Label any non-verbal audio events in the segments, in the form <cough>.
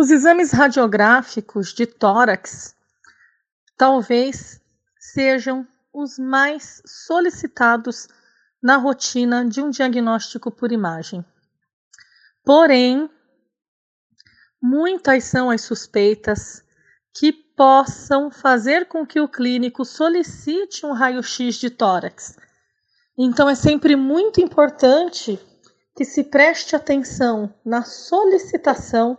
Os exames radiográficos de tórax talvez sejam os mais solicitados na rotina de um diagnóstico por imagem. Porém, muitas são as suspeitas que possam fazer com que o clínico solicite um raio-x de tórax. Então, é sempre muito importante que se preste atenção na solicitação,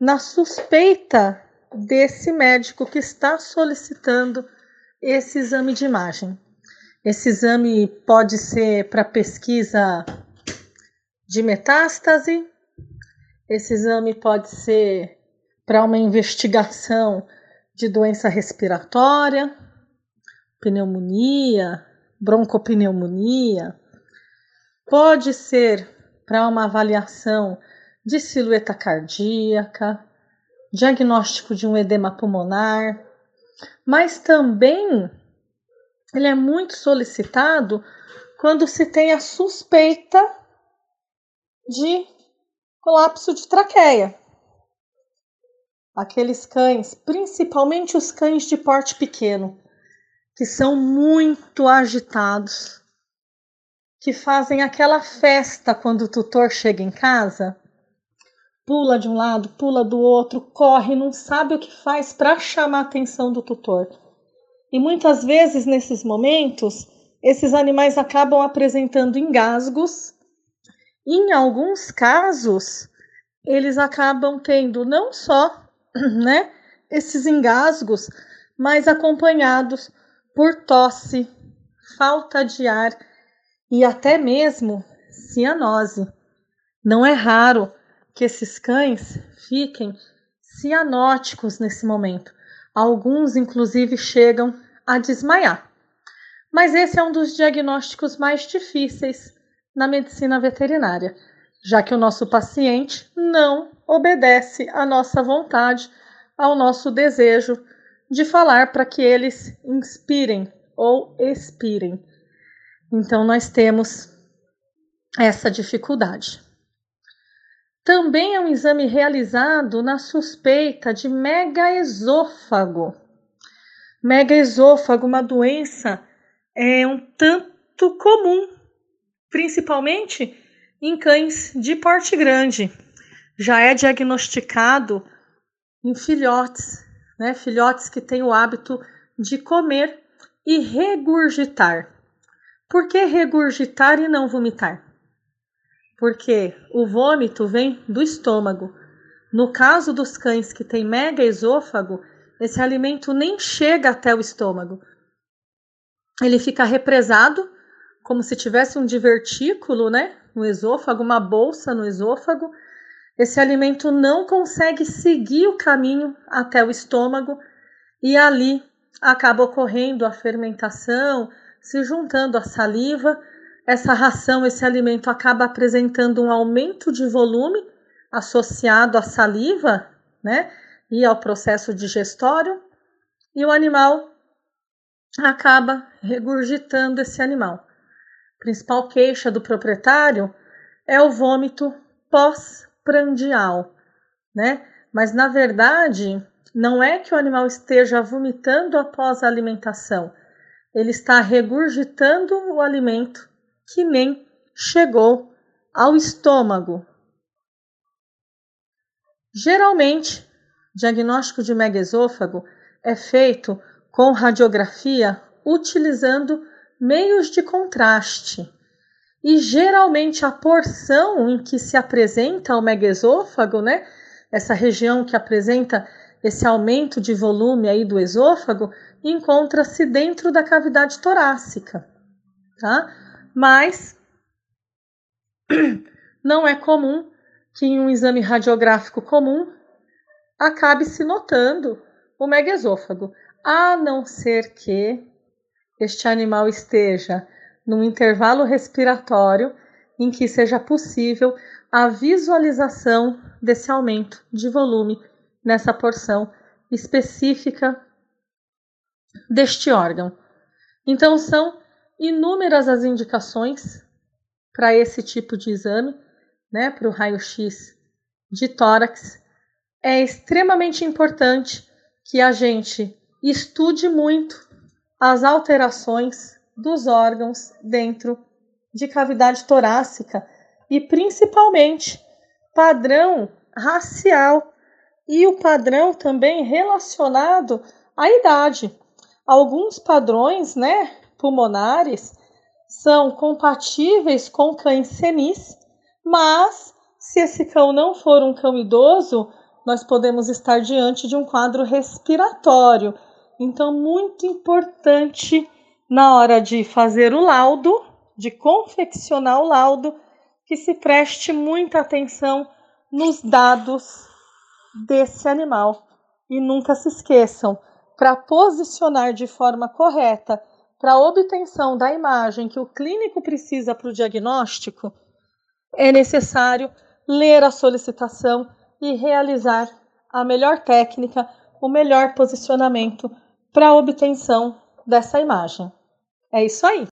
na suspeita desse médico que está solicitando esse exame de imagem. Esse exame pode ser para pesquisa de metástase, esse exame pode ser para uma investigação de doença respiratória, pneumonia, broncopneumonia, pode ser para uma avaliação de silhueta cardíaca, diagnóstico de um edema pulmonar, mas também ele é muito solicitado quando se tem a suspeita de colapso de traqueia. Aqueles cães, principalmente os cães de porte pequeno, que são muito agitados, que fazem aquela festa quando o tutor chega em casa, pula de um lado, pula do outro, corre, não sabe o que faz para chamar a atenção do tutor. E muitas vezes nesses momentos, esses animais acabam apresentando engasgos. E em alguns casos, eles acabam tendo não só, <clears throat> né, esses engasgos, mas acompanhados por tosse, falta de ar e até mesmo cianose. Não é raro que esses cães fiquem cianóticos nesse momento. Alguns, inclusive, chegam a desmaiar. Mas esse é um dos diagnósticos mais difíceis na medicina veterinária, já que o nosso paciente não obedece à nossa vontade, ao nosso desejo de falar para que eles inspirem ou expirem. Então, nós temos essa dificuldade. Também é um exame realizado na suspeita de megaesôfago. Megaesôfago, uma doença é um tanto comum, principalmente em cães de porte grande. Já é diagnosticado em filhotes, né? Filhotes que têm o hábito de comer e regurgitar. Por que regurgitar e não vomitar? Porque o vômito vem do estômago. No caso dos cães que têm mega esôfago, esse alimento nem chega até o estômago. Ele fica represado, como se tivesse um divertículo, né, no esôfago, uma bolsa no esôfago. Esse alimento não consegue seguir o caminho até o estômago e ali acaba ocorrendo a fermentação, se juntando a saliva essa ração, esse alimento acaba apresentando um aumento de volume associado à saliva, né? E ao processo digestório, e o animal acaba regurgitando esse animal. A principal queixa do proprietário é o vômito pós-prandial, né? Mas na verdade, não é que o animal esteja vomitando após a alimentação, ele está regurgitando o alimento que nem chegou ao estômago. Geralmente, diagnóstico de megaesôfago é feito com radiografia utilizando meios de contraste. E geralmente a porção em que se apresenta o megaesôfago, né, essa região que apresenta esse aumento de volume aí do esôfago, encontra-se dentro da cavidade torácica, tá? Mas <clears throat> não é comum que em um exame radiográfico comum acabe se notando o megaesôfago, a não ser que este animal esteja num intervalo respiratório em que seja possível a visualização desse aumento de volume nessa porção específica deste órgão. Então, são inúmeras as indicações para esse tipo de exame, né, para o raio-x de tórax, é extremamente importante que a gente estude muito as alterações dos órgãos dentro de cavidade torácica e principalmente padrão racial e o padrão também relacionado à idade. Alguns padrões, né, pulmonares são compatíveis com cães senis, mas se esse cão não for um cão idoso, nós podemos estar diante de um quadro respiratório. Então, muito importante na hora de fazer o laudo, de confeccionar o laudo, que se preste muita atenção nos dados desse animal. E nunca se esqueçam, para posicionar de forma correta para a obtenção da imagem que o clínico precisa para o diagnóstico, é necessário ler a solicitação e realizar a melhor técnica, o melhor posicionamento para a obtenção dessa imagem. É isso aí!